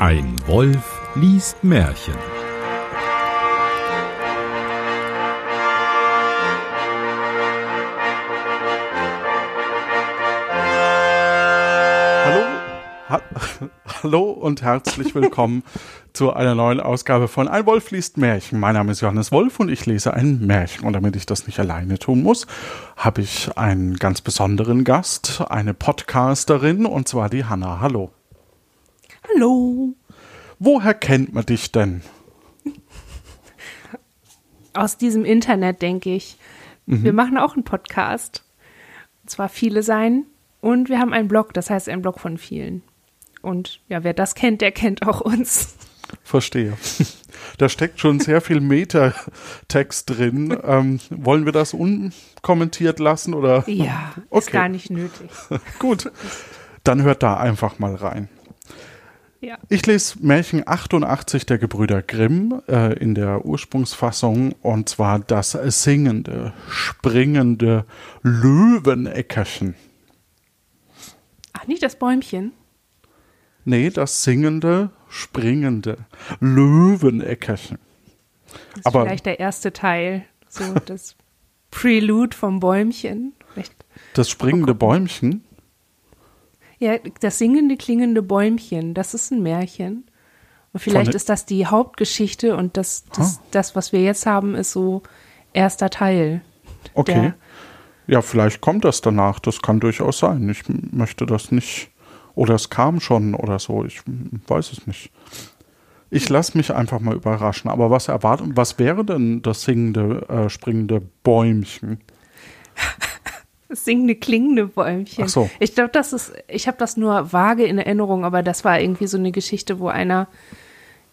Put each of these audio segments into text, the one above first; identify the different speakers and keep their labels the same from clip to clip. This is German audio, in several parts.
Speaker 1: Ein Wolf liest Märchen.
Speaker 2: Hallo, ha hallo und herzlich willkommen zu einer neuen Ausgabe von Ein Wolf liest Märchen. Mein Name ist Johannes Wolf und ich lese ein Märchen. Und damit ich das nicht alleine tun muss, habe ich einen ganz besonderen Gast, eine Podcasterin, und zwar die Hanna. Hallo.
Speaker 3: Hallo.
Speaker 2: Woher kennt man dich denn?
Speaker 3: Aus diesem Internet, denke ich.
Speaker 2: Mhm.
Speaker 3: Wir machen auch einen Podcast. Und zwar viele sein. Und wir haben einen Blog, das heißt ein Blog von vielen. Und ja, wer das kennt, der kennt auch uns.
Speaker 2: Verstehe. Da steckt schon sehr viel Metatext drin. Ähm, wollen wir das unkommentiert lassen oder?
Speaker 3: Ja, ist
Speaker 2: Okay.
Speaker 3: gar nicht nötig.
Speaker 2: Gut, dann hört da einfach mal rein.
Speaker 3: Ja.
Speaker 2: Ich lese Märchen 88 der Gebrüder Grimm äh, in der Ursprungsfassung und zwar das singende, springende Löweneckerchen.
Speaker 3: Ach, nicht das Bäumchen.
Speaker 2: Nee, das singende, springende Löweneckerchen.
Speaker 3: Das ist
Speaker 2: Aber-
Speaker 3: vielleicht der erste Teil. So das Prelude vom Bäumchen. Vielleicht.
Speaker 2: Das springende Bäumchen.
Speaker 3: Ja, das singende, klingende Bäumchen, das ist ein Märchen. Und vielleicht ist das die Hauptgeschichte und das, das,
Speaker 2: Ah.
Speaker 3: das, was wir jetzt haben, ist so erster Teil.
Speaker 2: Okay. Ja, vielleicht kommt das danach. Das kann durchaus sein. Ich möchte das nicht. Oder es kam schon oder so. Ich weiß es nicht. Ich lasse mich einfach mal überraschen. Aber was erwartet, was wäre denn das singende, äh, springende Bäumchen?
Speaker 3: Das singende, klingende Bäumchen.
Speaker 2: Ach so.
Speaker 3: Ich glaube, das ist, ich habe das nur vage in Erinnerung, aber das war irgendwie so eine Geschichte, wo einer,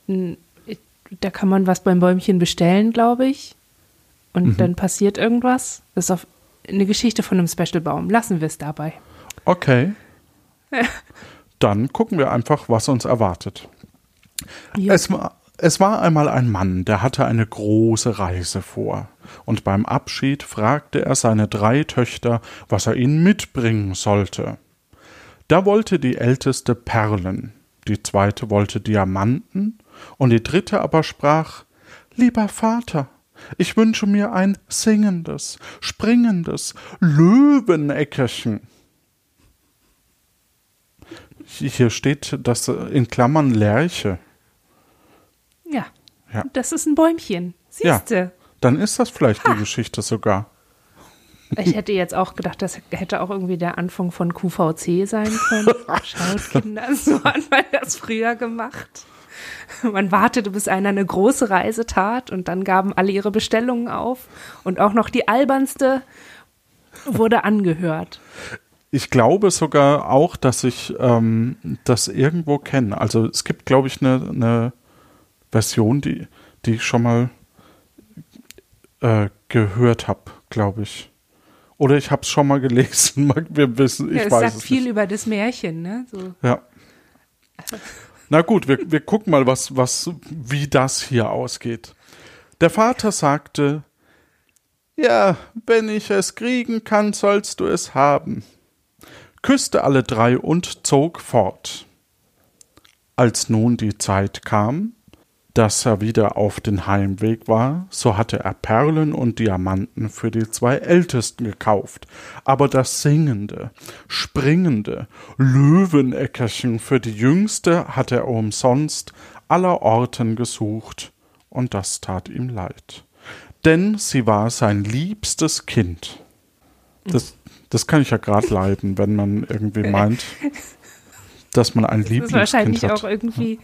Speaker 3: da kann man was beim Bäumchen bestellen, glaube ich. Und
Speaker 2: Mhm.
Speaker 3: dann passiert irgendwas. Das ist auf, eine Geschichte von einem Special-Baum. Lassen wir es dabei.
Speaker 2: Okay. Dann gucken wir einfach, was uns erwartet.
Speaker 3: Ja.
Speaker 2: Es es war einmal ein Mann, der hatte eine große Reise vor. Und beim Abschied fragte er seine drei Töchter, was er ihnen mitbringen sollte. Da wollte die älteste Perlen, die zweite wollte Diamanten, und die dritte aber sprach Lieber Vater, ich wünsche mir ein singendes, springendes Löweneckerchen. Hier steht das in Klammern Lerche.
Speaker 3: Ja.
Speaker 2: Ja.
Speaker 3: Das ist ein Bäumchen.
Speaker 2: Ja.
Speaker 3: Siehste.
Speaker 2: Dann ist das vielleicht die Geschichte sogar.
Speaker 3: Ich hätte jetzt auch gedacht, das hätte auch irgendwie der Anfang von QVC sein können. Schaut, Kinder, so hat man das früher gemacht. Man wartete, bis einer eine große Reise tat und dann gaben alle ihre Bestellungen auf und auch noch die albernste wurde angehört.
Speaker 2: Ich glaube sogar auch, dass ich ähm, das irgendwo kenne. Also es gibt, glaube ich, eine, eine Version, die, die ich schon mal äh, gehört habe, glaube ich. Oder ich habe es schon mal gelesen. Wir wissen, ich
Speaker 3: Ja, es
Speaker 2: weiß
Speaker 3: sagt
Speaker 2: es
Speaker 3: viel
Speaker 2: nicht.
Speaker 3: über das Märchen, ne? So.
Speaker 2: Ja. Na gut, wir, wir gucken mal, was, was, wie das hier ausgeht. Der Vater sagte, ja, wenn ich es kriegen kann, sollst du es haben. Küsste alle drei und zog fort. Als nun die Zeit kam, dass er wieder auf den Heimweg war, so hatte er Perlen und Diamanten für die zwei Ältesten gekauft, aber das singende, springende Löweneckerchen für die Jüngste hatte er umsonst aller Orten gesucht, und das tat ihm leid. Denn sie war sein liebstes Kind. Das, das kann ich ja gerade leiden, wenn man irgendwie meint, dass man ein
Speaker 3: Das ist
Speaker 2: Lieblingskind
Speaker 3: wahrscheinlich
Speaker 2: hat.
Speaker 3: auch irgendwie, ja,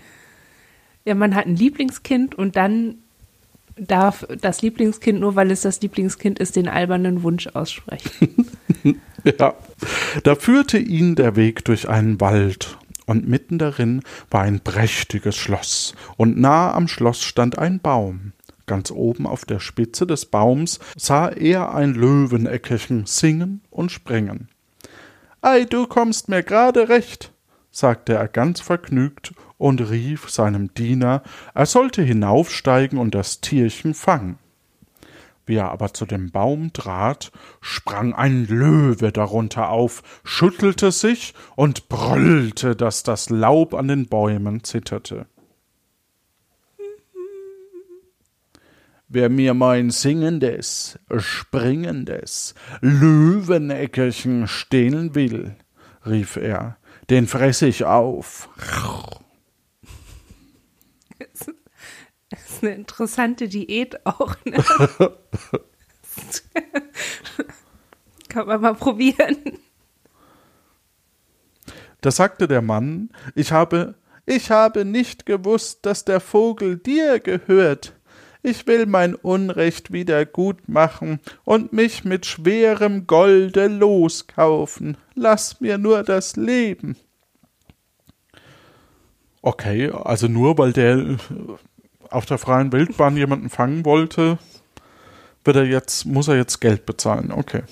Speaker 3: man hat ein Lieblingskind und dann darf das Lieblingskind, nur weil es das Lieblingskind ist, den albernen Wunsch aussprechen.
Speaker 2: Ja. Da führte ihn der Weg durch einen Wald, und mitten darin war ein prächtiges Schloss, und nah am Schloss stand ein Baum. Ganz oben auf der Spitze des Baums sah er ein Löweneckerchen singen und springen. Ei, du kommst mir gerade recht, sagte er ganz vergnügt und rief seinem Diener, er sollte hinaufsteigen und das Tierchen fangen. Wie er aber zu dem Baum trat, sprang ein Löwe darunter auf, schüttelte sich und brüllte, dass das Laub an den Bäumen zitterte. Wer mir mein singendes, springendes Löweneckerchen stehlen will, rief er, den fress ich auf.
Speaker 3: Das ist eine interessante Diät auch. Ne? Kann man mal probieren.
Speaker 2: Da sagte der Mann, ich habe, ich habe nicht gewusst, dass der Vogel dir gehört. Ich will mein Unrecht wieder gut machen und mich mit schwerem Golde loskaufen. Lass mir nur das Leben. Okay, also nur weil der auf der freien Wildbahn jemanden fangen wollte, wird er jetzt, muss er jetzt Geld bezahlen. Okay.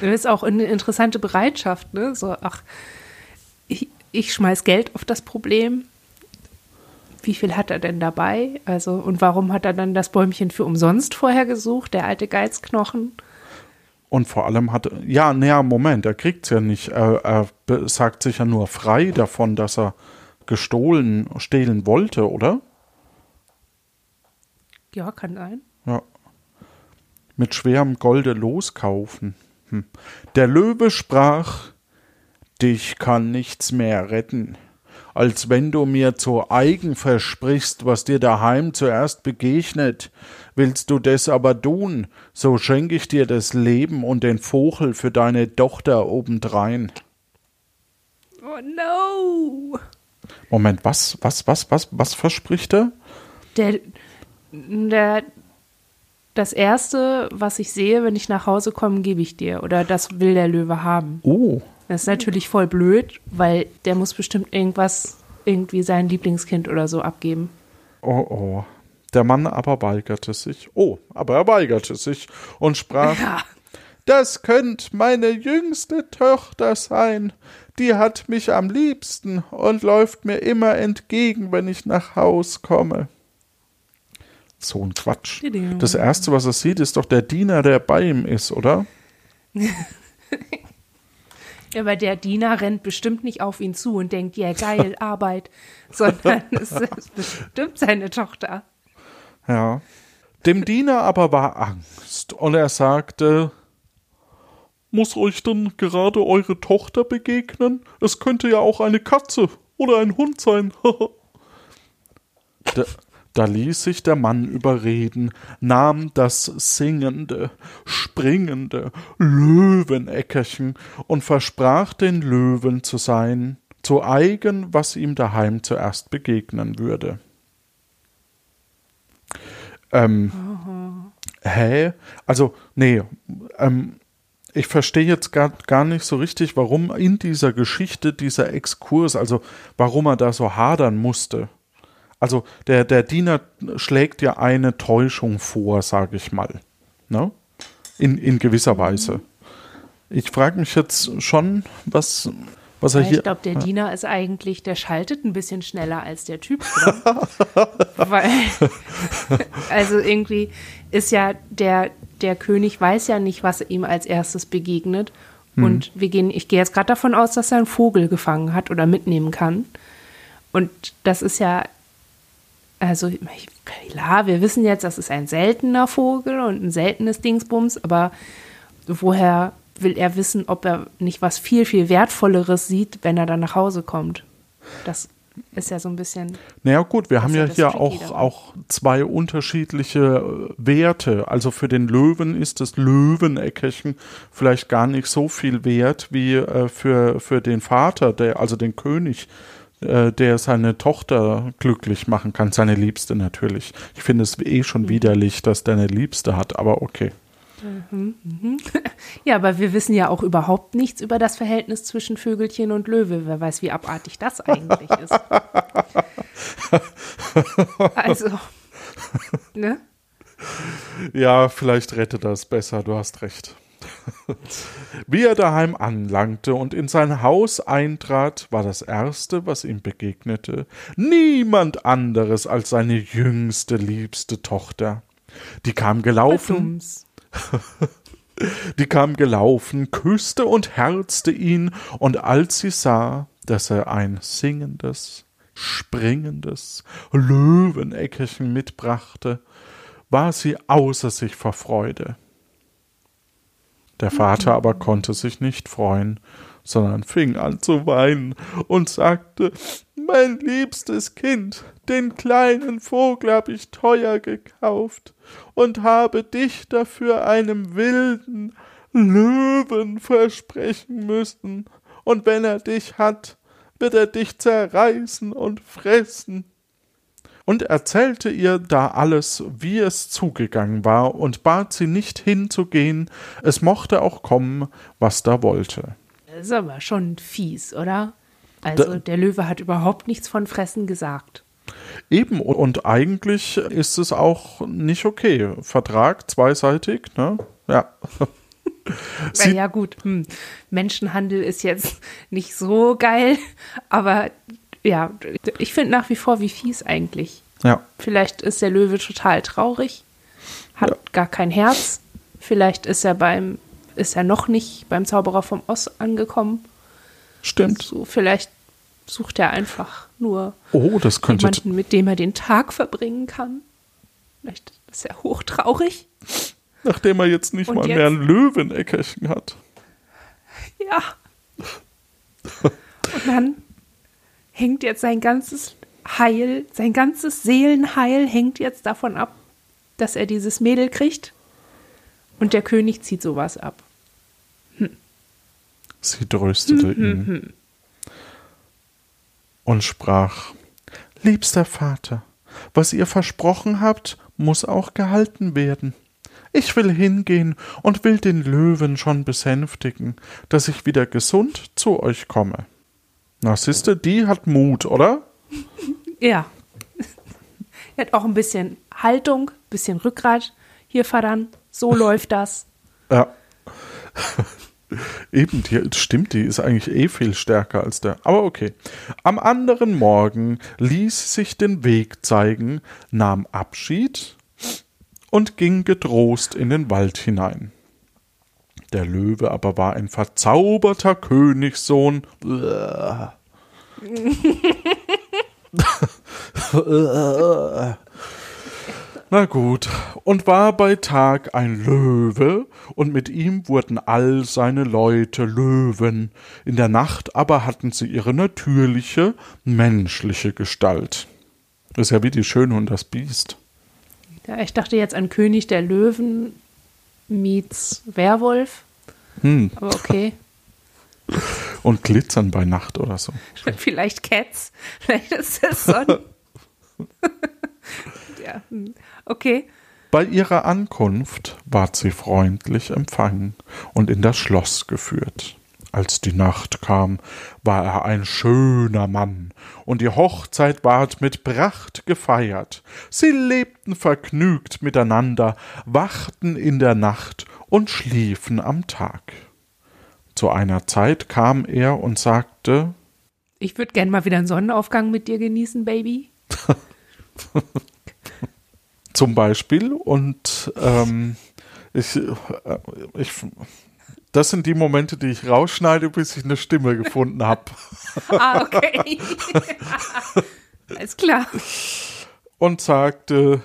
Speaker 3: Das ist auch eine interessante Bereitschaft, ne? So, ach, ich, ich schmeiß Geld auf das Problem. Wie viel hat er denn dabei? Also, und warum hat er dann das Bäumchen für umsonst vorher gesucht, der alte Geizknochen?
Speaker 2: Und vor allem hat, ja, naja, Moment, er kriegt's ja nicht. Er, er sagt sich ja nur frei davon, dass er gestohlen, stehlen wollte, oder?
Speaker 3: Ja, kann sein.
Speaker 2: Ja. Mit schwerem Golde loskaufen. Hm. Der Löwe sprach, dich kann nichts mehr retten, als wenn du mir zu eigen versprichst, was dir daheim zuerst begegnet. Willst du des aber tun, so schenk ich dir das Leben und den Vogel für deine Tochter obendrein.
Speaker 3: Oh no!
Speaker 2: Moment, was, was, was, was, was verspricht er?
Speaker 3: Der, der, das erste, was ich sehe, wenn ich nach Hause komme, gebe ich dir. Oder das will der Löwe haben.
Speaker 2: Oh.
Speaker 3: Das ist natürlich voll blöd, weil der muss bestimmt irgendwas, irgendwie sein Lieblingskind oder so abgeben.
Speaker 2: Oh, oh. Der Mann aber weigerte sich. Oh, aber er weigerte sich und sprach:
Speaker 3: Ja.
Speaker 2: Das könnt meine jüngste Tochter sein. Die hat mich am liebsten und läuft mir immer entgegen, wenn ich nach Haus komme. So ein Quatsch. Das erste, was er sieht, ist doch der Diener, der bei ihm ist, oder?
Speaker 3: Ja, aber der Diener rennt bestimmt nicht auf ihn zu und denkt, ja, geil, Arbeit, sondern es ist bestimmt seine Tochter.
Speaker 2: Ja. Dem Diener aber war Angst und er sagte, muss euch denn gerade eure Tochter begegnen? Es könnte ja auch eine Katze oder ein Hund sein. da, da ließ sich der Mann überreden, nahm das singende, springende Löweneckerchen und versprach den Löwen zu sein, zu eigen, was ihm daheim zuerst begegnen würde. Ähm, hä? Also, nee, ähm, ich verstehe jetzt gar, gar nicht so richtig, warum in dieser Geschichte dieser Exkurs, also warum er da so hadern musste. Also der, der Diener schlägt ja eine Täuschung vor, sage ich mal. Ne? In, in gewisser Weise. Ich frage mich jetzt schon, was, was er
Speaker 3: Ja,
Speaker 2: hier.
Speaker 3: ich glaube, der Diener ist eigentlich, der schaltet ein bisschen schneller als der Typ. Weil, also irgendwie ist ja der, der König weiß ja nicht, was ihm als erstes begegnet. Und wir gehen, ich gehe jetzt gerade davon aus, dass er einen Vogel gefangen hat oder mitnehmen kann. Und das ist ja, also klar, wir wissen jetzt, das ist ein seltener Vogel und ein seltenes Dingsbums, aber woher will er wissen, ob er nicht was viel, viel Wertvolleres sieht, wenn er dann nach Hause kommt? Das ist ja so ein bisschen.
Speaker 2: Naja gut, wir haben
Speaker 3: ja
Speaker 2: ja hier auch,
Speaker 3: daran.
Speaker 2: auch zwei unterschiedliche äh, Werte. Also für den Löwen ist das Löweneckerchen vielleicht gar nicht so viel wert wie äh, für, für den Vater, der, also den König, äh, der seine Tochter glücklich machen kann, seine Liebste natürlich. Ich finde es eh
Speaker 3: Mhm.
Speaker 2: schon widerlich, dass der eine Liebste hat, aber okay.
Speaker 3: Ja, aber wir wissen ja auch überhaupt nichts über das Verhältnis zwischen Vögelchen und Löwe. Wer weiß, wie abartig das eigentlich ist. Also, ne?
Speaker 2: Ja, vielleicht rettet das besser, du hast recht. Wie er daheim anlangte und in sein Haus eintrat, war das Erste, was ihm begegnete, niemand anderes als seine jüngste, liebste Tochter. Die kam gelaufen.
Speaker 3: Badums.
Speaker 2: Die kam gelaufen, küsste und herzte ihn, und als sie sah, dass er ein singendes, springendes Löweneckerchen mitbrachte, war sie außer sich vor Freude. Der Vater aber konnte sich nicht freuen, sondern fing an zu weinen und sagte Mein liebstes Kind, den kleinen Vogel hab ich teuer gekauft und habe dich dafür einem wilden Löwen versprechen müssen, und wenn er dich hat, wird er dich zerreißen und fressen. Und erzählte ihr da alles, wie es zugegangen war, und bat sie nicht hinzugehen, es mochte auch kommen, was da wollte.
Speaker 3: Das ist aber schon fies, oder? Also
Speaker 2: Da-
Speaker 3: der Löwe hat überhaupt nichts von Fressen gesagt.
Speaker 2: Eben, und eigentlich ist es auch nicht okay. Vertrag zweiseitig, ne? Ja. Sie-
Speaker 3: ja, ja gut, hm. Menschenhandel ist jetzt nicht so geil, aber ja, ich finde nach wie vor, wie fies eigentlich.
Speaker 2: Ja.
Speaker 3: Vielleicht ist der Löwe total traurig, hat gar kein Herz. Vielleicht ist er beim, ist er noch nicht beim Zauberer vom Oz angekommen.
Speaker 2: Stimmt.
Speaker 3: So, vielleicht sucht er einfach nur
Speaker 2: Oh, das könnte.
Speaker 3: jemanden, mit dem er den Tag verbringen kann. Vielleicht ist er hochtraurig.
Speaker 2: Nachdem er jetzt nicht
Speaker 3: Und
Speaker 2: mal
Speaker 3: jetzt?
Speaker 2: mehr ein Löweneckerchen hat.
Speaker 3: Ja. Und dann hängt jetzt sein ganzes Heil, sein ganzes Seelenheil hängt jetzt davon ab, dass er dieses Mädel kriegt. Und der König zieht sowas ab.
Speaker 2: Sie tröstete ihn und sprach: Liebster Vater, was ihr versprochen habt, muss auch gehalten werden. Ich will hingehen und will den Löwen schon besänftigen, dass ich wieder gesund zu euch komme. Na, siehste, die hat Mut, oder?
Speaker 3: Ja. er hat auch ein bisschen Haltung, bisschen Rückgrat. Hier, Vater, so läuft das.
Speaker 2: Ja. Eben, die stimmt, die ist eigentlich eh viel stärker als der. Aber okay. Am anderen Morgen ließ sich den Weg zeigen, nahm Abschied und ging getrost in den Wald hinein. Der Löwe aber war ein verzauberter Königssohn. Na gut, und war bei Tag ein Löwe, und mit ihm wurden all seine Leute Löwen, in der Nacht aber hatten sie ihre natürliche, menschliche Gestalt. Das ist ja wie die Schöne und das Biest.
Speaker 3: Ja, ich dachte jetzt an König der Löwen meets Werwolf.
Speaker 2: Hm.
Speaker 3: Aber okay.
Speaker 2: Und glitzern bei Nacht oder so.
Speaker 3: Vielleicht Cats. Vielleicht ist das so. ein- ja, hm. Okay.
Speaker 2: Bei ihrer Ankunft ward sie freundlich empfangen und in das Schloss geführt. Als die Nacht kam, war er ein schöner Mann, und die Hochzeit ward mit Pracht gefeiert. Sie lebten vergnügt miteinander, wachten in der Nacht und schliefen am Tag. Zu einer Zeit kam er und sagte
Speaker 3: Ich würde gern mal wieder einen Sonnenaufgang mit dir genießen, Baby.
Speaker 2: zum Beispiel und ähm, ich, äh, ich, das sind die Momente, die ich rausschneide, bis ich eine Stimme gefunden habe.
Speaker 3: Ah, okay. Alles klar.
Speaker 2: Und sagte,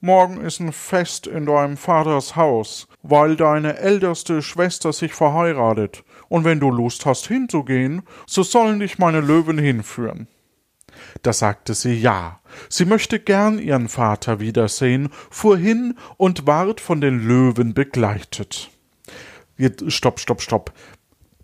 Speaker 2: morgen ist ein Fest in deinem Vaters Haus, weil deine älteste Schwester sich verheiratet. Und wenn du Lust hast hinzugehen, so sollen dich meine Löwen hinführen. Da sagte sie ja. Sie möchte gern ihren Vater wiedersehen, fuhr hin und ward von den Löwen begleitet. Stopp, stopp, stopp.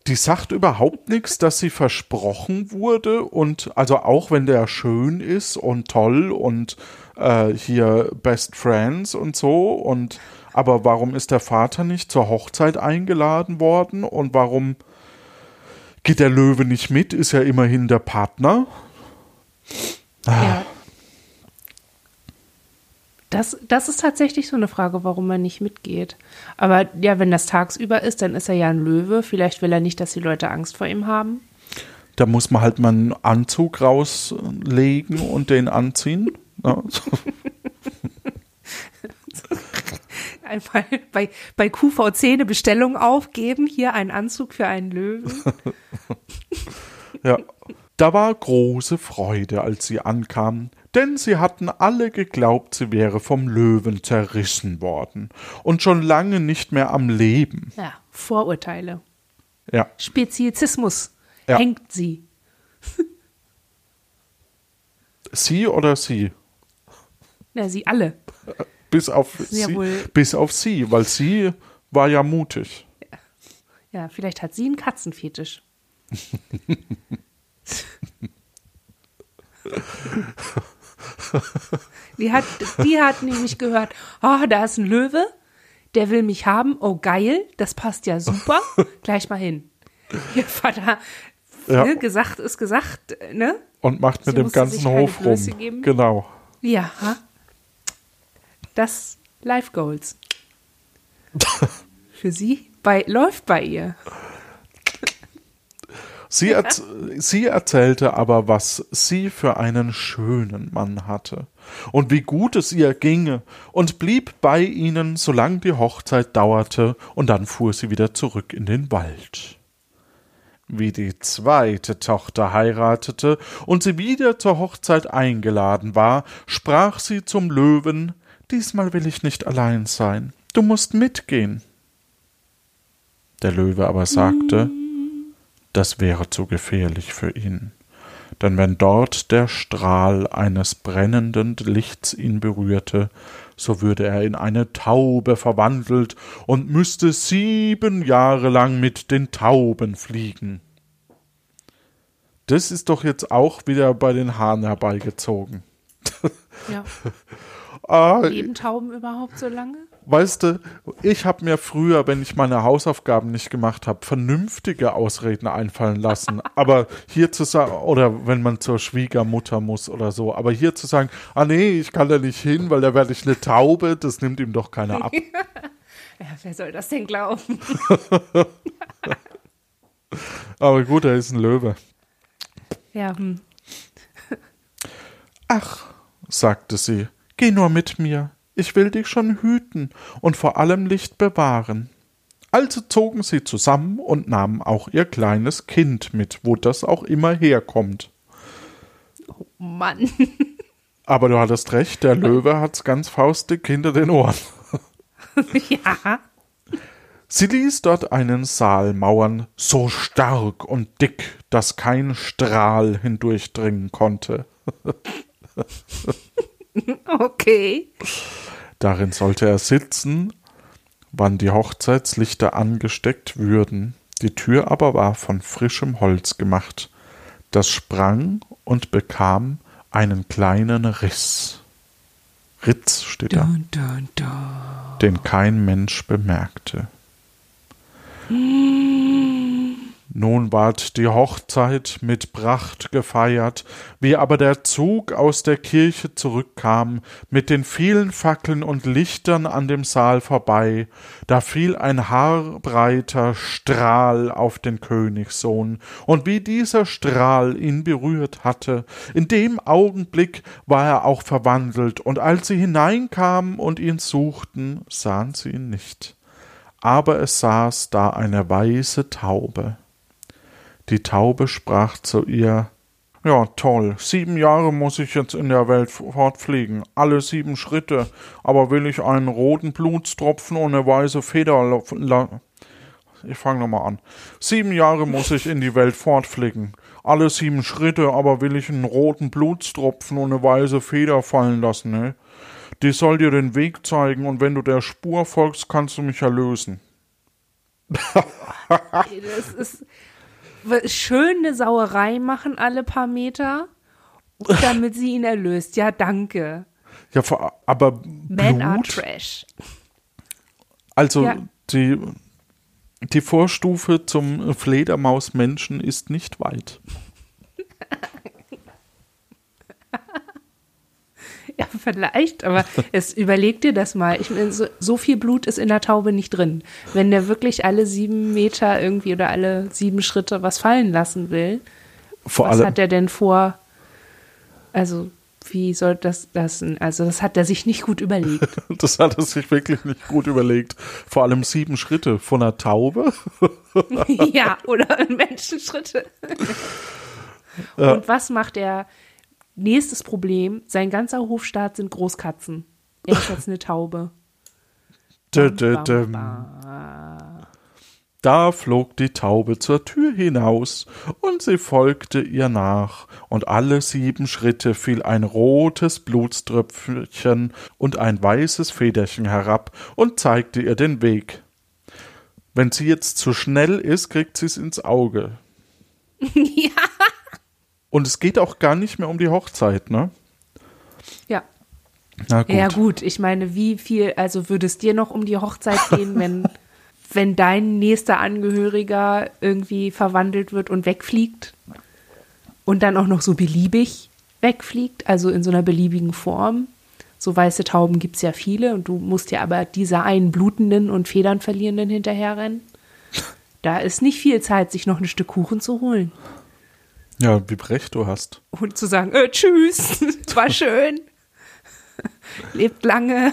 Speaker 2: Die sagt überhaupt nichts, dass sie versprochen wurde und also auch wenn der schön ist und toll und äh, hier Best Friends und so und aber warum ist der Vater nicht zur Hochzeit eingeladen worden und warum geht der Löwe nicht mit? Ist ja immerhin der Partner.
Speaker 3: Ja. Das, das ist tatsächlich so eine Frage, warum er nicht mitgeht. Aber ja, wenn das tagsüber ist, dann ist er ja ein Löwe. Vielleicht will er nicht, dass die Leute Angst vor ihm haben.
Speaker 2: Da muss man halt mal einen Anzug rauslegen und den anziehen. Ja.
Speaker 3: Einmal bei, bei QVC eine Bestellung aufgeben, hier ein Anzug für einen Löwen.
Speaker 2: Ja. Da war große Freude, als sie ankamen, denn sie hatten alle geglaubt, sie wäre vom Löwen zerrissen worden und schon lange nicht mehr am Leben.
Speaker 3: Ja, Vorurteile.
Speaker 2: Ja,
Speaker 3: Speziesismus
Speaker 2: Ja.
Speaker 3: hängt sie.
Speaker 2: sie oder sie?
Speaker 3: Ja, sie alle.
Speaker 2: Bis auf
Speaker 3: Ja,
Speaker 2: sie,
Speaker 3: wohl-
Speaker 2: bis auf sie, weil sie war ja mutig.
Speaker 3: Ja, vielleicht hat sie einen Katzenfetisch. die, hat, die hat nämlich gehört, oh, da ist ein Löwe, der will mich haben, oh geil, das passt ja super, gleich mal hin. Ihr Vater,
Speaker 2: Ja.
Speaker 3: ne, gesagt ist gesagt, ne?
Speaker 2: Und macht mit
Speaker 3: Sie
Speaker 2: dem ganzen Hof rum.
Speaker 3: Geben.
Speaker 2: Genau.
Speaker 3: Ja, das Life Goals. Für sie bei, läuft bei ihr.
Speaker 2: Sie, erz sie erzählte aber, was sie für einen schönen Mann hatte und wie gut es ihr ginge und blieb bei ihnen, solange die Hochzeit dauerte, und dann fuhr sie wieder zurück in den Wald. Wie die zweite Tochter heiratete und sie wieder zur Hochzeit eingeladen war, sprach sie zum Löwen Diesmal will ich nicht allein sein, du musst mitgehen. Der Löwe aber sagte das wäre zu gefährlich für ihn. Denn wenn dort der Strahl eines brennenden Lichts ihn berührte, so würde er in eine Taube verwandelt und müsste sieben Jahre lang mit den Tauben fliegen. Das ist doch jetzt auch wieder bei den Haaren herbeigezogen.
Speaker 3: Ja.
Speaker 2: Ah,
Speaker 3: Leben Tauben überhaupt so lange?
Speaker 2: Weißt du, ich habe mir früher, wenn ich meine Hausaufgaben nicht gemacht habe, vernünftige Ausreden einfallen lassen. Aber hier zu sagen, oder wenn man zur Schwiegermutter muss oder so, aber hier zu sagen, ah nee, ich kann da nicht hin, weil da werde ich eine Taube, das nimmt ihm doch keiner ab.
Speaker 3: Ja, wer soll das denn glauben?
Speaker 2: Aber gut, er ist ein Löwe.
Speaker 3: Ja, hm.
Speaker 2: Ach, sagte sie, geh nur mit mir, ich will dich schon hüten und vor allem Licht bewahren. Also zogen sie zusammen und nahmen auch ihr kleines Kind mit, wo das auch immer herkommt.
Speaker 3: Mann.
Speaker 2: Aber du hattest recht, der Löwe hat's ganz faustig hinter den Ohren.
Speaker 3: ja.
Speaker 2: Sie ließ dort einen Saal mauern, so stark und dick, dass kein Strahl hindurchdringen konnte.
Speaker 3: Okay.
Speaker 2: Darin sollte er sitzen, wann die Hochzeitslichter angesteckt würden. Die Tür aber war von frischem Holz gemacht. Das sprang und bekam einen kleinen Riss. Ritz steht da,
Speaker 3: Dun, dun, dun.
Speaker 2: den kein Mensch bemerkte. Nun ward die Hochzeit mit Pracht gefeiert, wie aber der Zug aus der Kirche zurückkam, mit den vielen Fackeln und Lichtern an dem Saal vorbei, da fiel ein haarbreiter Strahl auf den Königssohn, und wie dieser Strahl ihn berührt hatte, in dem Augenblick war er auch verwandelt, und als sie hineinkamen und ihn suchten, sahen sie ihn nicht. Aber es saß da eine weiße Taube. Die Taube sprach zu ihr Ja, toll, sieben Jahre muss ich jetzt in der Welt fortfliegen, alle sieben Schritte, aber will ich einen roten Blutstropfen und eine weiße Feder ich fange nochmal an. Sieben Jahre muss ich in die Welt fortfliegen. Alle sieben Schritte, aber will ich einen roten Blutstropfen und eine weiße Feder fallen lassen, ne? Die soll dir den Weg zeigen und wenn du der Spur folgst, kannst du mich erlösen.
Speaker 3: Das ist schön eine Sauerei machen alle paar Meter, damit sie ihn erlöst. Ja, danke.
Speaker 2: Ja, aber
Speaker 3: Men are
Speaker 2: Blut,
Speaker 3: trash.
Speaker 2: also
Speaker 3: Ja.
Speaker 2: die, die Vorstufe zum Fledermausmenschen ist nicht weit.
Speaker 3: Ja, vielleicht, aber es überleg dir das mal. Ich meine, so, so viel Blut ist in der Taube nicht drin. Wenn der wirklich alle sieben Meter irgendwie oder alle sieben Schritte was fallen lassen will,
Speaker 2: Vor
Speaker 3: was hat er denn vor? Also wie soll das das? Also das hat er sich nicht gut überlegt.
Speaker 2: Das hat er sich wirklich nicht gut überlegt. Vor allem sieben Schritte von einer Taube.
Speaker 3: ja, oder Menschenschritte. Und was macht er? Nächstes Problem: Sein ganzer Hofstaat sind Großkatzen. Er ist jetzt eine Taube. Bam, bam, bam.
Speaker 2: Da flog die Taube zur Tür hinaus, und sie folgte ihr nach, und alle sieben Schritte fiel ein rotes Blutströpfchen und ein weißes Federchen herab und zeigte ihr den Weg. Wenn sie jetzt zu schnell ist, kriegt sie es ins Auge.
Speaker 3: ja.
Speaker 2: Und es geht auch gar nicht mehr um die Hochzeit, ne?
Speaker 3: Ja.
Speaker 2: Na gut.
Speaker 3: Ja, gut, ich meine, wie viel, also würde es dir noch um die Hochzeit gehen, wenn, wenn dein nächster Angehöriger irgendwie verwandelt wird und wegfliegt und dann auch noch so beliebig wegfliegt, also in so einer beliebigen Form? So weiße Tauben gibt es ja viele und du musst ja aber dieser einen blutenden und Federn verlierenden hinterherrennen. Da ist nicht viel Zeit, sich noch ein Stück Kuchen zu holen
Speaker 2: Ja, wie recht du hast.
Speaker 3: und zu sagen, äh, tschüss, war schön, lebt lange,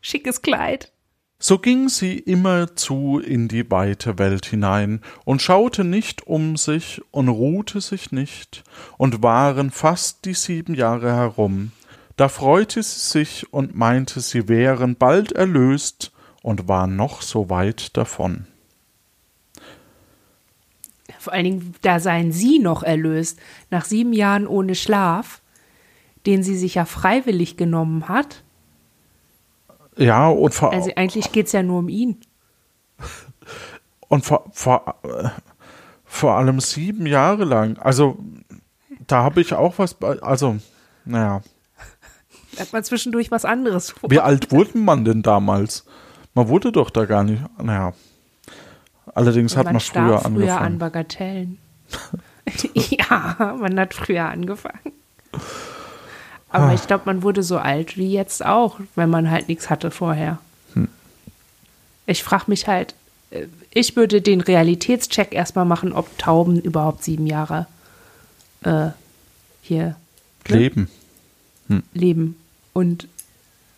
Speaker 3: schickes Kleid.
Speaker 2: So ging sie immerzu in die weite Welt hinein und schaute nicht um sich und ruhte sich nicht, und waren fast die sieben Jahre herum. Da freute sie sich und meinte, sie wären bald erlöst und war noch so weit davon.
Speaker 3: Vor allen Dingen, da seien sie noch erlöst, nach sieben Jahren ohne Schlaf, den sie sich ja freiwillig genommen hat.
Speaker 2: Ja, und vor,
Speaker 3: Also eigentlich geht es ja nur um ihn.
Speaker 2: und vor, vor, vor allem sieben Jahre lang. Also, da habe ich auch was bei, also, naja.
Speaker 3: Da hat man zwischendurch was anderes vor.
Speaker 2: Wie alt wurde man denn damals? Man wurde doch da gar nicht. Naja. Allerdings hat
Speaker 3: man
Speaker 2: man früher
Speaker 3: früher
Speaker 2: angefangen.
Speaker 3: an Bagatellen. ja, man hat früher angefangen. Aber
Speaker 2: Ah.
Speaker 3: ich glaube, man wurde so alt wie jetzt auch, wenn man halt nichts hatte vorher.
Speaker 2: Hm.
Speaker 3: Ich frage mich halt, äh, ich würde den Realitätscheck erstmal machen, ob Tauben überhaupt sieben Jahre äh, hier ne,
Speaker 2: Leben.
Speaker 3: leben. Und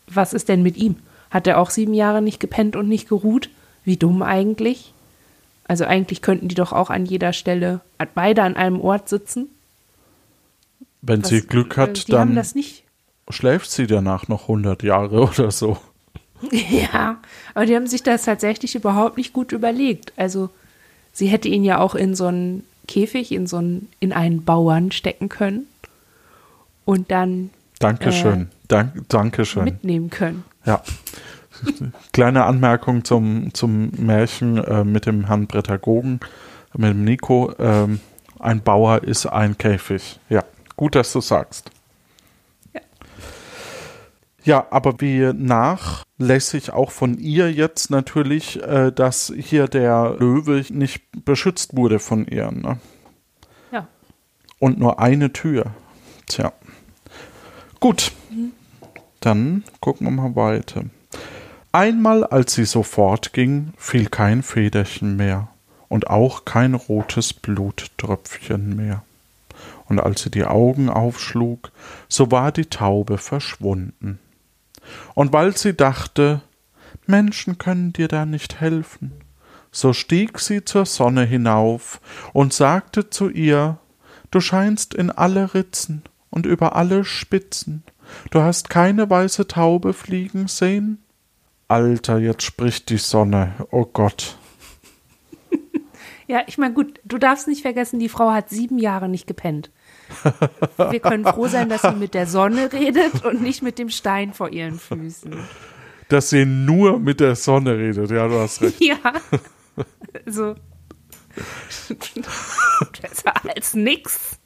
Speaker 3: was ist denn mit ihm? Hat er auch sieben Jahre nicht gepennt und nicht geruht? Wie dumm eigentlich? Also eigentlich könnten die doch auch an jeder Stelle beide an einem Ort sitzen.
Speaker 2: Wenn
Speaker 3: Was-
Speaker 2: sie Glück
Speaker 3: äh,
Speaker 2: hat, dann
Speaker 3: das nicht.
Speaker 2: schläft sie danach noch 100 Jahre oder so.
Speaker 3: Ja, aber die haben sich das tatsächlich überhaupt nicht gut überlegt. Also sie hätte ihn ja auch in so einen Käfig, in so einen, in einen Bauern stecken können und dann
Speaker 2: Dankeschön. Dank, Dankeschön.
Speaker 3: mitnehmen können.
Speaker 2: Ja. Kleine Anmerkung zum, zum Märchen äh, mit dem Herrn Prädagogen, mit dem Nico. Ähm, ein Bauer ist ein Käfig. Ja, gut, dass du sagst.
Speaker 3: Ja.
Speaker 2: Ja, aber wie nachlässig auch von ihr jetzt natürlich, äh, dass hier der Löwe nicht beschützt wurde von ihr. Ne?
Speaker 3: Ja.
Speaker 2: Und nur eine Tür. Tja. Gut. Dann gucken wir mal weiter. Einmal, als sie so fortging, fiel kein Federchen mehr und auch kein rotes Bluttröpfchen mehr. Und als sie die Augen aufschlug, so war die Taube verschwunden. Und weil sie dachte, Menschen können dir da nicht helfen, so stieg sie zur Sonne hinauf und sagte zu ihr, Du scheinst in alle Ritzen und über alle Spitzen, du hast keine weiße Taube fliegen sehen? Alter, jetzt spricht die Sonne, oh Gott.
Speaker 3: Ja, ich meine, gut, du darfst nicht vergessen, die Frau hat sieben Jahre nicht gepennt. Wir können froh sein, dass sie mit der Sonne redet und nicht mit dem Stein vor ihren Füßen.
Speaker 2: Dass sie nur mit der Sonne redet, ja, du hast recht.
Speaker 3: Ja. So. Besser als nix.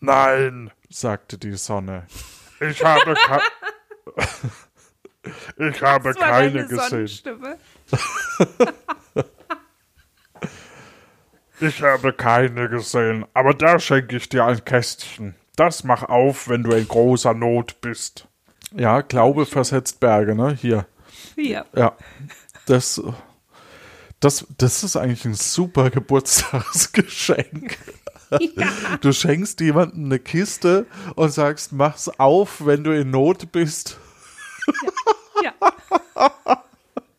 Speaker 2: Nein, sagte die Sonne. Ich habe, ich habe keine gesehen. Ich habe keine gesehen, aber da schenke ich dir ein Kästchen. Das mach auf, wenn du in großer Not bist. Ja, Glaube versetzt Berge, ne? Hier.
Speaker 3: Ja.
Speaker 2: Ja. Das, das, das ist eigentlich ein super Geburtstagsgeschenk. Du schenkst jemandem eine Kiste und sagst, mach's auf, wenn du in Not bist.
Speaker 3: Ja.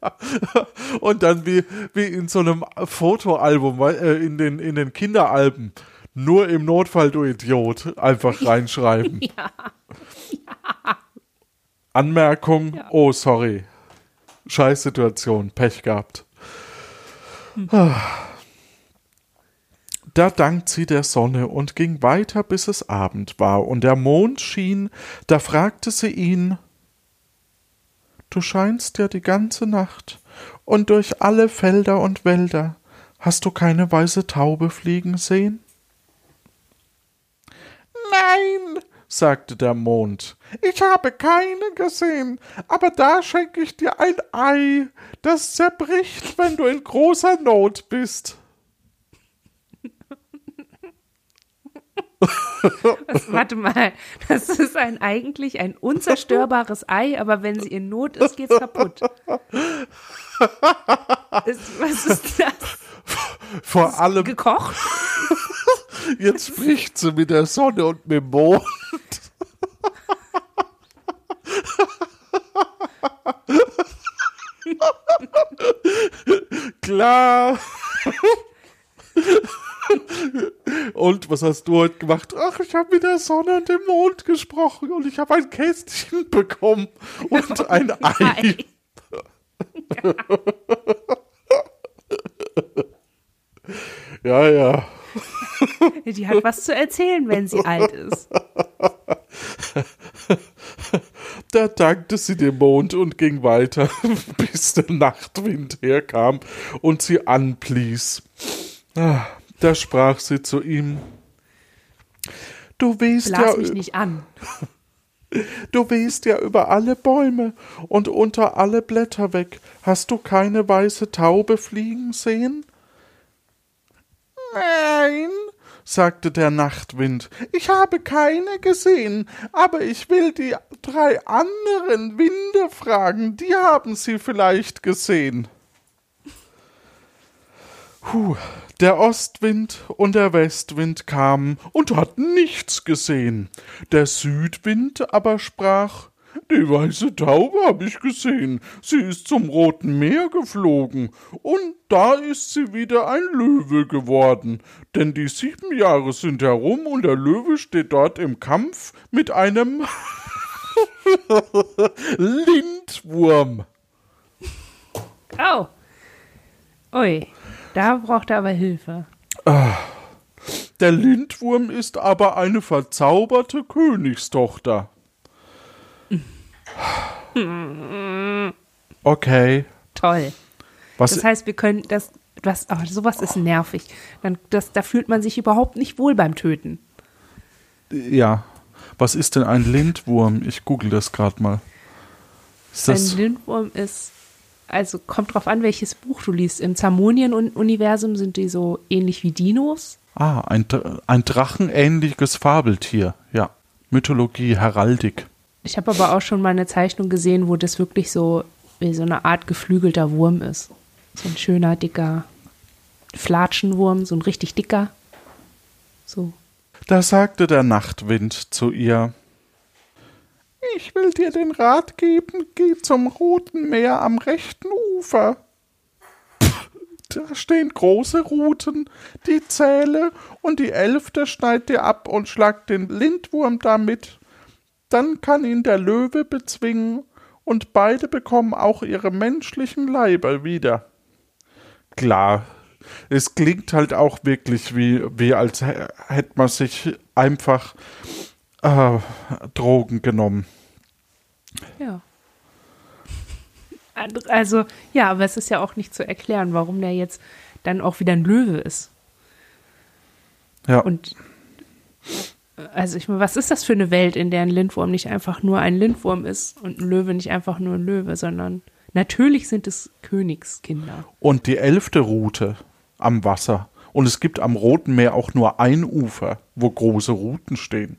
Speaker 2: Und dann wie, wie in so einem Fotoalbum, äh, in, den, in den Kinderalben. Nur im Notfall, du Idiot, einfach reinschreiben.
Speaker 3: ja.
Speaker 2: Anmerkung,
Speaker 3: Ja.
Speaker 2: oh sorry. Scheißsituation, Pech gehabt. Da dankt sie der Sonne und ging weiter, bis es Abend war und der Mond schien, da fragte sie ihn Du scheinst ja die ganze Nacht, und durch alle Felder und Wälder hast du keine weiße Taube fliegen sehen? Nein, sagte der Mond, ich habe keine gesehen, aber da schenke ich dir ein Ei, das zerbricht, wenn du in großer Not bist.
Speaker 3: Das, warte mal, das ist ein eigentlich ein unzerstörbares Ei, aber wenn sie in Not ist, geht's kaputt. Ist, was ist das?
Speaker 2: Vor allem,
Speaker 3: Gekocht?
Speaker 2: jetzt spricht sie mit der Sonne und mit dem Mond. Klar. Und was hast du heute gemacht? Ach, ich habe mit der Sonne und dem Mond gesprochen und ich habe ein Kästchen bekommen und ein Ei. Ja, ja.
Speaker 3: Die hat was zu erzählen, wenn sie alt ist.
Speaker 2: Da dankte sie dem Mond und ging weiter, bis der Nachtwind herkam und sie anblies. Ah, Da sprach sie zu ihm: Du wehst ja,
Speaker 3: mich nicht an.
Speaker 2: du wehst ja über alle Bäume und unter alle Blätter weg. Hast du keine weiße Taube fliegen sehen? Nein, sagte der Nachtwind, ich habe keine gesehen, aber ich will die drei anderen Winde fragen, die haben sie vielleicht gesehen. Puh, der Ostwind und der Westwind kamen und hatten nichts gesehen. Der Südwind aber sprach Die weiße Taube habe ich gesehen. Sie ist zum Roten Meer geflogen, und da ist sie wieder ein Löwe geworden. Denn die sieben Jahre sind herum und der Löwe steht dort im Kampf mit einem Lindwurm.
Speaker 3: Oh. Ui, da braucht er aber Hilfe.
Speaker 2: Der Lindwurm ist aber eine verzauberte Königstochter. Okay.
Speaker 3: Toll.
Speaker 2: Was,
Speaker 3: Das heißt, wir können das, das oh, sowas ist nervig. Dann, das, da fühlt man sich überhaupt nicht wohl beim Töten.
Speaker 2: ja. Was ist denn ein Lindwurm? Ich google das gerade mal. Ist
Speaker 3: Ein
Speaker 2: das,
Speaker 3: Lindwurm ist, also kommt drauf an, welches Buch du liest. Im Zamonien-Universum sind die so ähnlich wie Dinos.
Speaker 2: ah, ein, ein drachenähnliches Fabeltier. Ja. Mythologie, Heraldik.
Speaker 3: Ich habe aber auch schon mal eine Zeichnung gesehen, wo das wirklich so wie so eine Art geflügelter Wurm ist. So ein schöner, dicker Flatschenwurm, so ein richtig dicker. So.
Speaker 2: Da sagte der Nachtwind zu ihr: Ich will dir den Rat geben, geh zum Roten Meer am rechten Ufer. Pff, Da stehen große Ruten, die zähle und die elfte schneid dir ab und schlag den Lindwurm damit. Dann kann ihn der Löwe bezwingen und beide bekommen auch ihre menschlichen Leiber wieder. Klar, es klingt halt auch wirklich wie, wie als hä- hätte man sich einfach äh, Drogen genommen.
Speaker 3: Ja. Also, ja, aber es ist ja auch nicht zu erklären, warum der jetzt dann auch wieder ein Löwe ist.
Speaker 2: Ja,
Speaker 3: Und also ich meine, was ist das für eine Welt, in der ein Lindwurm nicht einfach nur ein Lindwurm ist und ein Löwe nicht einfach nur ein Löwe, sondern natürlich sind es Königskinder.
Speaker 2: und die elfte Route am Wasser. Und es gibt am Roten Meer auch nur ein Ufer, wo große Routen stehen.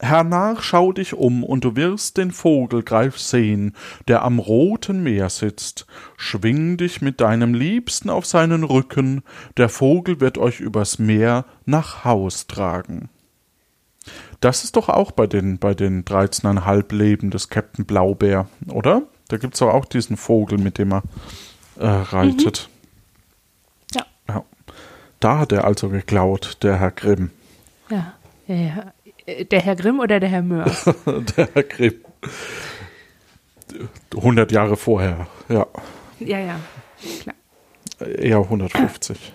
Speaker 2: Hernach schau dich um, und du wirst den Vogelgreif sehen, der am roten Meer sitzt. Schwing dich mit deinem Liebsten auf seinen Rücken, der Vogel wird euch übers Meer nach Haus tragen. Das ist doch auch bei den, bei den 13,5 Leben des Captain Blaubeer, oder? Da gibt's doch auch diesen Vogel, mit dem er äh, reitet.
Speaker 3: Ja.
Speaker 2: ja. Da hat er also geklaut, der Herr Grimm.
Speaker 3: Ja. ja, ja. Äh, Der Herr Grimm oder der Herr Mörs?
Speaker 2: der Herr Grimm. 100 Jahre vorher, ja.
Speaker 3: ja, ja. Klar.
Speaker 2: Eher 150.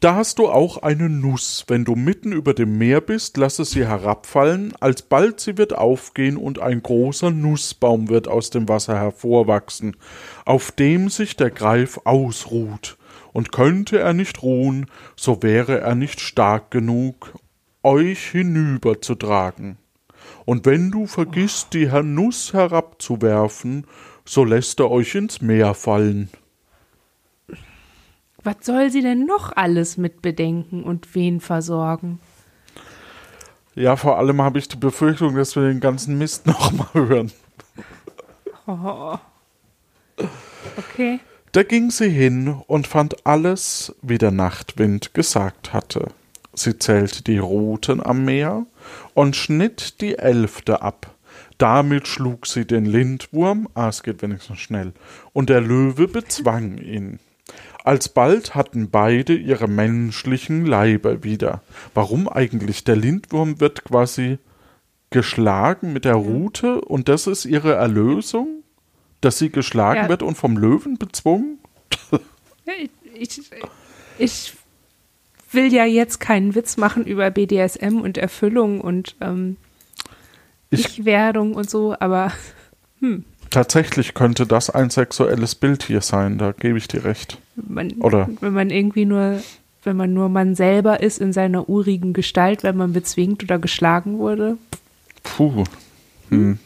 Speaker 2: Da hast du auch eine Nuss. Wenn du mitten über dem Meer bist, lasse sie herabfallen. Alsbald sie wird aufgehen und ein großer Nussbaum wird aus dem Wasser hervorwachsen, auf dem sich der Greif ausruht. Und könnte er nicht ruhen, so wäre er nicht stark genug, euch hinüberzutragen. Und wenn du vergisst, die Nuss herabzuwerfen, so lässt er euch ins Meer fallen.
Speaker 3: Was soll sie denn noch alles mit bedenken und wen versorgen?
Speaker 2: Ja, vor allem habe ich die Befürchtung, dass wir den ganzen Mist nochmal hören.
Speaker 3: Oh. Okay.
Speaker 2: Da ging sie hin und fand alles, wie der Nachtwind gesagt hatte. Sie zählte die Ruten am Meer und schnitt die elfte ab. Damit schlug sie den Lindwurm, ah, es geht wenigstens schnell, und der Löwe bezwang ihn. Alsbald hatten beide ihre menschlichen Leiber wieder. Warum eigentlich? Der Lindwurm wird quasi geschlagen mit der Rute und das ist ihre Erlösung? Dass sie geschlagen
Speaker 3: Ja.
Speaker 2: wird und vom Löwen bezwungen?
Speaker 3: Ich, ich, ich will ja jetzt keinen Witz machen über BDSM und Erfüllung und ähm,
Speaker 2: Ich-
Speaker 3: Ich-Werdung und so, aber
Speaker 2: Tatsächlich könnte das ein sexuelles Bild hier sein, da gebe ich dir recht.
Speaker 3: man,
Speaker 2: Oder-
Speaker 3: wenn man irgendwie nur, wenn man nur man selber ist in seiner urigen Gestalt, wenn man bezwingt oder geschlagen wurde.
Speaker 2: Puh. Hm.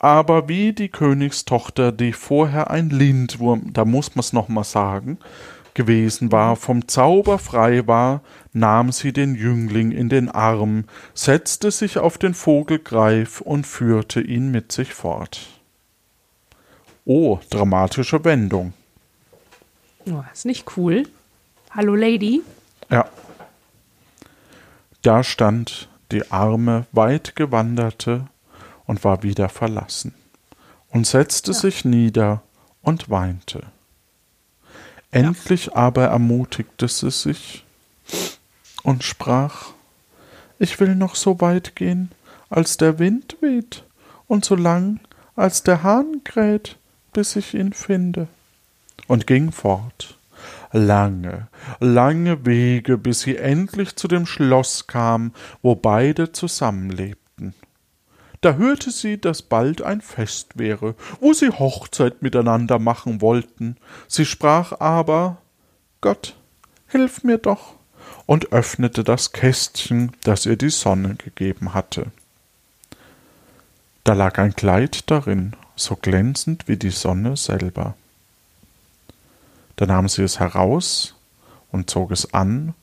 Speaker 2: Aber wie die Königstochter, die vorher ein Lindwurm, da muss man es nochmal sagen, gewesen war, vom Zauber frei war, nahm sie den Jüngling in den Arm, setzte sich auf den Vogelgreif und führte ihn mit sich fort. Oh, dramatische Wendung.
Speaker 3: Oh, ist nicht cool. Hallo Lady.
Speaker 2: Ja. Da stand die arme, weit gewanderte und war wieder verlassen und setzte sich nieder und weinte. Endlich aber ermutigte sie sich und sprach Ich will noch so weit gehen, als der Wind weht, und so lang, als der Hahn kräht, bis ich ihn finde und ging fort. Lange, lange Wege, bis sie endlich zu dem Schloss kam, wo beide zusammenlebten. Da hörte sie, dass bald ein Fest wäre, wo sie Hochzeit miteinander machen wollten. Sie sprach aber Gott, hilf mir doch, und öffnete das Kästchen, das ihr die Sonne gegeben hatte. Da lag ein Kleid darin, so glänzend wie die Sonne selber. Da nahm sie es heraus und zog es an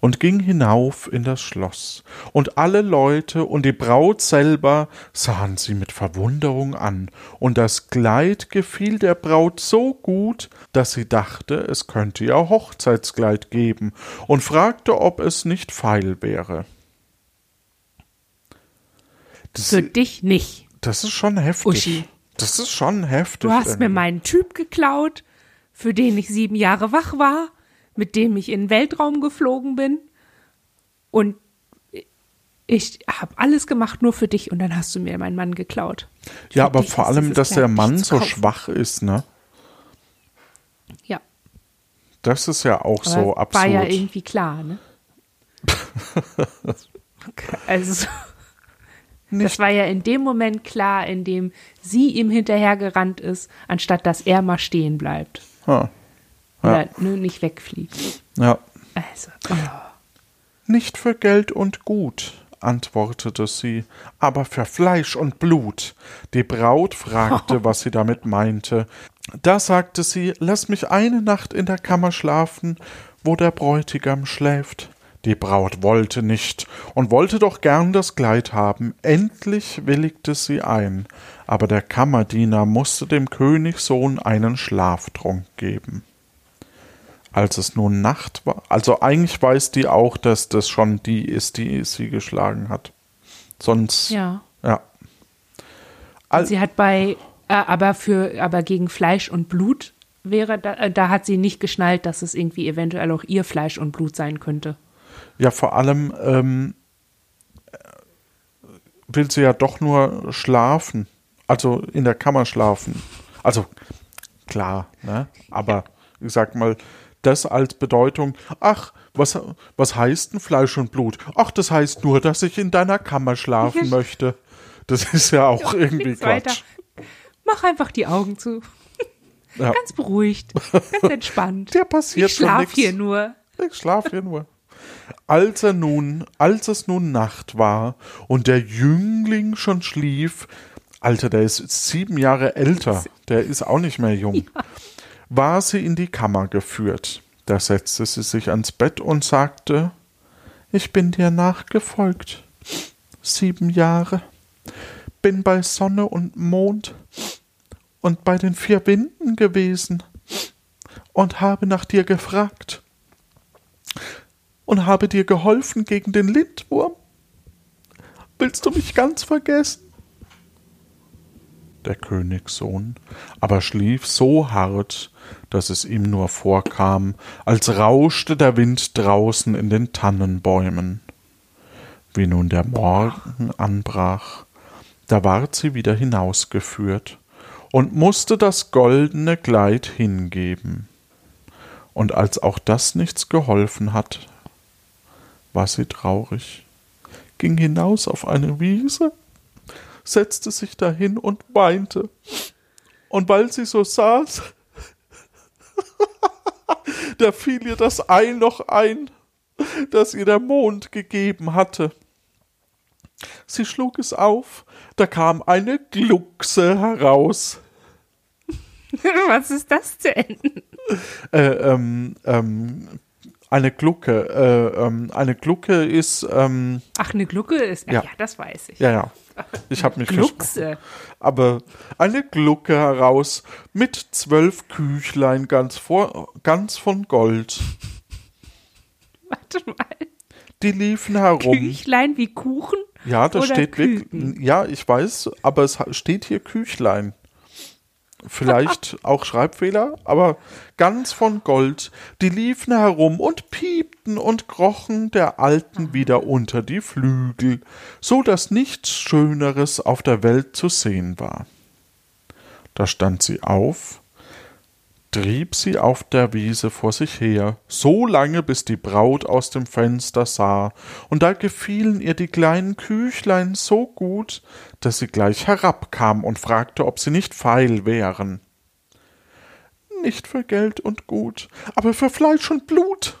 Speaker 2: und ging hinauf in das Schloss, und alle Leute und die Braut selber sahen sie mit Verwunderung an, und das Kleid gefiel der Braut so gut, dass sie dachte, es könnte ihr Hochzeitskleid geben, und fragte, ob es nicht feil wäre. Das,
Speaker 3: Für dich nicht.
Speaker 2: das ist schon heftig.
Speaker 3: Uschi.
Speaker 2: Das ist schon heftig.
Speaker 3: Du hast mir meinen Typ geklaut, für den ich sieben Jahre wach war, mit dem ich in den Weltraum geflogen bin. Und ich habe alles gemacht nur für dich und dann hast du mir meinen Mann geklaut.
Speaker 2: Ja,
Speaker 3: Für
Speaker 2: aber vor allem, dass der Mann
Speaker 3: nicht
Speaker 2: so schwach ist, ne?
Speaker 3: Ja,
Speaker 2: Das ist ja auch
Speaker 3: aber
Speaker 2: so absurd.
Speaker 3: war ja irgendwie klar, ne? Also das war ja in dem Moment klar, in dem sie ihm hinterhergerannt ist, anstatt dass er mal stehen bleibt
Speaker 2: Ha.
Speaker 3: Oder ne, nicht wegfliegt.
Speaker 2: Ja.
Speaker 3: Also, oh.
Speaker 2: Nicht für Geld und Gut, antwortete sie, aber für Fleisch und Blut. Die Braut fragte, was sie damit meinte. Da sagte sie, lass mich eine Nacht in der Kammer schlafen, wo der Bräutigam schläft. Die Braut wollte nicht und wollte doch gern das Kleid haben. Endlich willigte sie ein, aber der Kammerdiener musste dem Königssohn einen Schlaftrunk geben. Als es nun Nacht war, also eigentlich weiß die auch, dass das schon die ist, die sie geschlagen hat. Sonst,
Speaker 3: Ja.
Speaker 2: ja. Al-
Speaker 3: Sie hat bei, äh, aber für, aber gegen Fleisch und Blut wäre, da, äh, da hat sie nicht geschnallt, dass es irgendwie eventuell auch ihr Fleisch und Blut sein könnte.
Speaker 2: Ja, vor allem ähm, will sie ja doch nur schlafen. Also in der Kammer schlafen. Also klar, ne? Aber ich sag mal, das als Bedeutung, ach, was, was heißt denn Fleisch und Blut? Ach, das heißt nur, dass ich in deiner Kammer schlafen möchte. Das ist ja auch irgendwie
Speaker 3: weiter.
Speaker 2: Quatsch.
Speaker 3: Mach einfach die Augen zu.
Speaker 2: Ja.
Speaker 3: Ganz beruhigt, ganz entspannt.
Speaker 2: Der passiert
Speaker 3: ich
Speaker 2: schon
Speaker 3: schlaf
Speaker 2: nix.
Speaker 3: hier nur.
Speaker 2: Ich schlaf hier nur. Als er nun, als es nun Nacht war und der Jüngling schon schlief, Alter, der ist sieben Jahre älter, der ist auch nicht mehr jung, war sie in die Kammer geführt. Da setzte sie sich ans Bett und sagte, ich bin dir nachgefolgt. Sieben Jahre. Bin bei Sonne und Mond und bei den vier Winden gewesen und habe nach dir gefragt und habe dir geholfen gegen den Lindwurm. Willst du mich ganz vergessen? Der Königssohn aber schlief so hart, dass es ihm nur vorkam, als rauschte der Wind draußen in den Tannenbäumen. Wie nun der Morgen anbrach, da ward sie wieder hinausgeführt und musste das goldene Kleid hingeben. Und als auch das nichts geholfen hat, war sie traurig, ging hinaus auf eine Wiese, setzte sich dahin und weinte. Und weil sie so saß, da fiel ihr das Ei noch ein, das ihr der Mond gegeben hatte. Sie schlug es auf, da kam eine Gluckse heraus.
Speaker 3: Was ist das denn?
Speaker 2: Äh, ähm, ähm, eine Glucke. Äh, ähm, eine Glucke ist, ähm,
Speaker 3: Ach, eine Glucke ist. Ja,
Speaker 2: Ja.
Speaker 3: ja das weiß ich.
Speaker 2: ja, ja. Ich habe mich.
Speaker 3: Gluckse.
Speaker 2: Aber eine Glucke heraus mit zwölf Küchlein ganz, vor, ganz von Gold.
Speaker 3: Warte mal.
Speaker 2: Die liefen herum.
Speaker 3: Küchlein wie Kuchen?
Speaker 2: Ja, da
Speaker 3: oder
Speaker 2: steht wirklich. Ja, ich weiß, aber es steht hier Küchlein. Vielleicht auch Schreibfehler, aber ganz von Gold. Die liefen herum und piepten und krochen der Alten wieder unter die Flügel, so dass nichts Schöneres auf der Welt zu sehen war. Da stand sie auf, trieb sie auf der Wiese vor sich her, so lange bis die Braut aus dem Fenster sah, und da gefielen ihr die kleinen Küchlein so gut, dass sie gleich herabkam und fragte, ob sie nicht feil wären. Nicht für Geld und Gut, aber für Fleisch und Blut.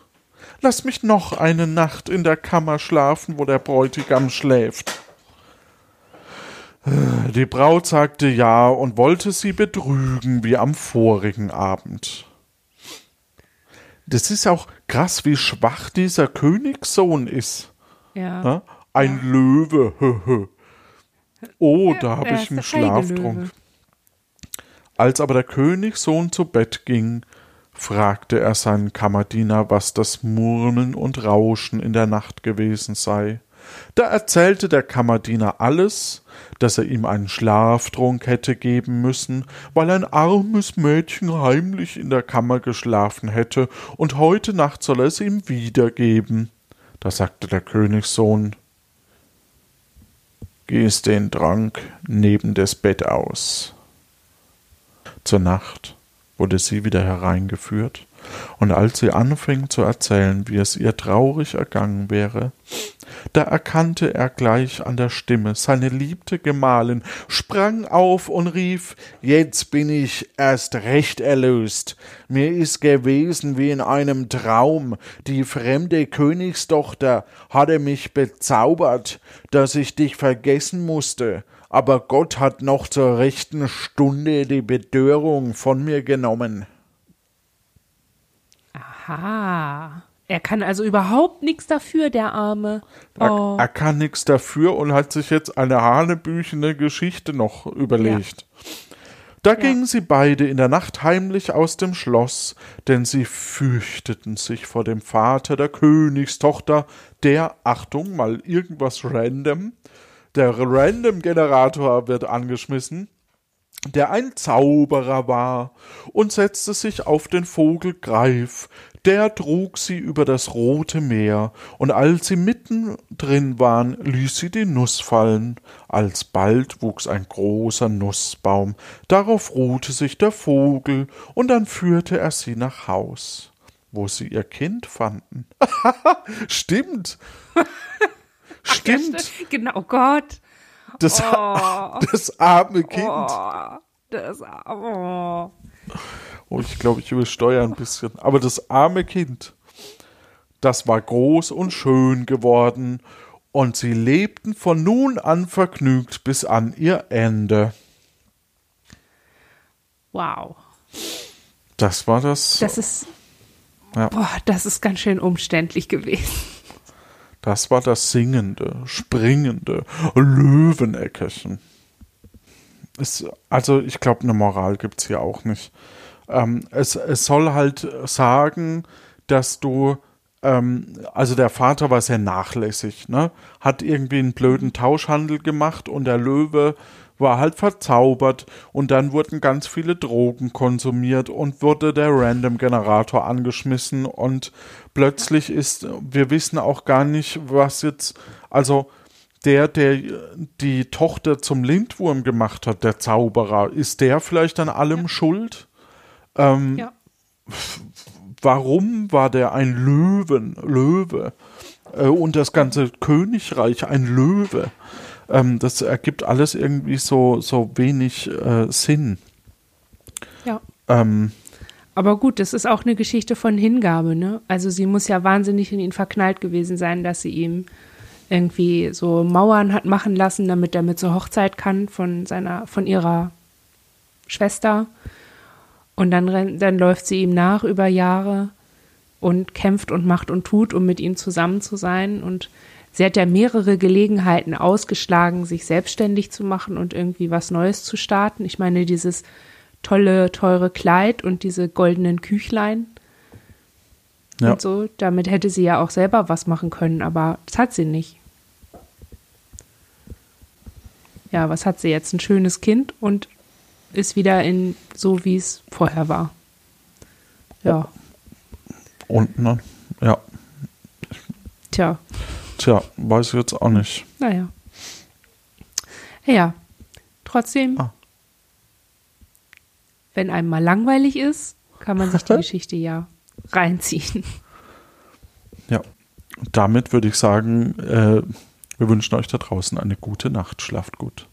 Speaker 2: Lass mich noch eine Nacht in der Kammer schlafen, wo der Bräutigam schläft. Die Braut sagte ja und wollte sie betrügen wie am vorigen Abend. Das ist auch krass, wie schwach dieser Königssohn ist.
Speaker 3: Ja.
Speaker 2: Ne? Ein Löwe. hö, hö. Oh, da habe ich einen Schlaftrunk. Als aber der Königssohn zu Bett ging, fragte er seinen Kammerdiener, was das Murmeln und Rauschen in der Nacht gewesen sei. Da erzählte der Kammerdiener alles, dass er ihm einen Schlaftrunk hätte geben müssen, weil ein armes Mädchen heimlich in der Kammer geschlafen hätte, und heute Nacht soll er es ihm wiedergeben. Da sagte der Königssohn Gieß den Trank neben das Bett aus. Zur Nacht wurde sie wieder hereingeführt, und als sie anfing zu erzählen, wie es ihr traurig ergangen wäre, da erkannte er gleich an der Stimme seine liebte Gemahlin, sprang auf und rief Jetzt bin ich erst recht erlöst. Mir ist gewesen wie in einem Traum. Die fremde Königstochter hatte mich bezaubert, dass ich dich vergessen musste, aber Gott hat noch zur rechten Stunde die Bedörung von mir genommen.
Speaker 3: Aha. Er kann also überhaupt nichts dafür, der Arme.
Speaker 2: Er,
Speaker 3: Oh.
Speaker 2: er kann nichts dafür und hat sich jetzt eine hanebüchene Geschichte noch überlegt. Da gingen sie beide in der Nacht heimlich aus dem Schloss, denn sie fürchteten sich vor dem Vater der Königstochter, der, Achtung, mal irgendwas random, der Random-Generator wird angeschmissen, der ein Zauberer war, und setzte sich auf den Vogel Greif, der trug sie über das rote Meer, und als sie mitten drin waren, ließ sie die Nuss fallen. Alsbald wuchs ein großer Nussbaum, darauf ruhte sich der Vogel, und dann führte er sie nach Haus, wo sie ihr Kind fanden. Stimmt. Stimmt.
Speaker 3: Genau, oh Gott.
Speaker 2: Das,
Speaker 3: Oh,
Speaker 2: das arme Kind.
Speaker 3: oh, das, oh.
Speaker 2: Oh, ich glaube, ich übersteuere ein bisschen. Aber das arme Kind, das war groß und schön geworden, und sie lebten von nun an vergnügt bis an ihr Ende.
Speaker 3: Wow.
Speaker 2: Das war das.
Speaker 3: Das ist,
Speaker 2: Ja.
Speaker 3: boah, das ist ganz schön umständlich gewesen.
Speaker 2: Das war das singende, springende Löweneckerchen. Es, also ich glaube, eine Moral gibt's hier auch nicht. Ähm, es, es soll halt sagen, dass du, ähm, also der Vater war sehr nachlässig, ne? Hat irgendwie einen blöden Tauschhandel gemacht und der Löwe war halt verzaubert und dann wurden ganz viele Drogen konsumiert und wurde der Random-Generator angeschmissen und plötzlich ist, wir wissen auch gar nicht, was jetzt, also der, der die Tochter zum Lindwurm gemacht hat, der Zauberer, ist der vielleicht an allem schuld? Ähm,
Speaker 3: Ja.
Speaker 2: Warum war der ein Löwen, Löwe? Äh, und das ganze Königreich ein Löwe? Ähm, das ergibt alles irgendwie so, so wenig äh, Sinn.
Speaker 3: Ja.
Speaker 2: Ähm,
Speaker 3: Aber gut, das ist auch eine Geschichte von Hingabe, ne? Also sie muss ja wahnsinnig in ihn verknallt gewesen sein, dass sie ihm irgendwie so Mauern hat machen lassen, damit er mit zur Hochzeit kann von seiner, von ihrer Schwester. Und dann, dann läuft sie ihm nach über Jahre und kämpft und macht und tut, um mit ihm zusammen zu sein. Und sie hat ja mehrere Gelegenheiten ausgeschlagen, sich selbstständig zu machen und irgendwie was Neues zu starten. Ich meine, dieses tolle, teure Kleid und diese goldenen Küchlein
Speaker 2: ja.
Speaker 3: und so, damit hätte sie ja auch selber was machen können, aber das hat sie nicht. Ja, was hat sie jetzt? Ein schönes Kind und ist wieder in so, wie es vorher war. Ja,
Speaker 2: Und, ne? Ja.
Speaker 3: tja,
Speaker 2: Tja, weiß ich jetzt auch nicht.
Speaker 3: naja. Ja, trotzdem,
Speaker 2: Ah.
Speaker 3: wenn einem mal langweilig ist, kann man sich die Geschichte ja reinziehen.
Speaker 2: Ja. Und damit würde ich sagen, äh, wir wünschen euch da draußen eine gute Nacht. Schlaft gut.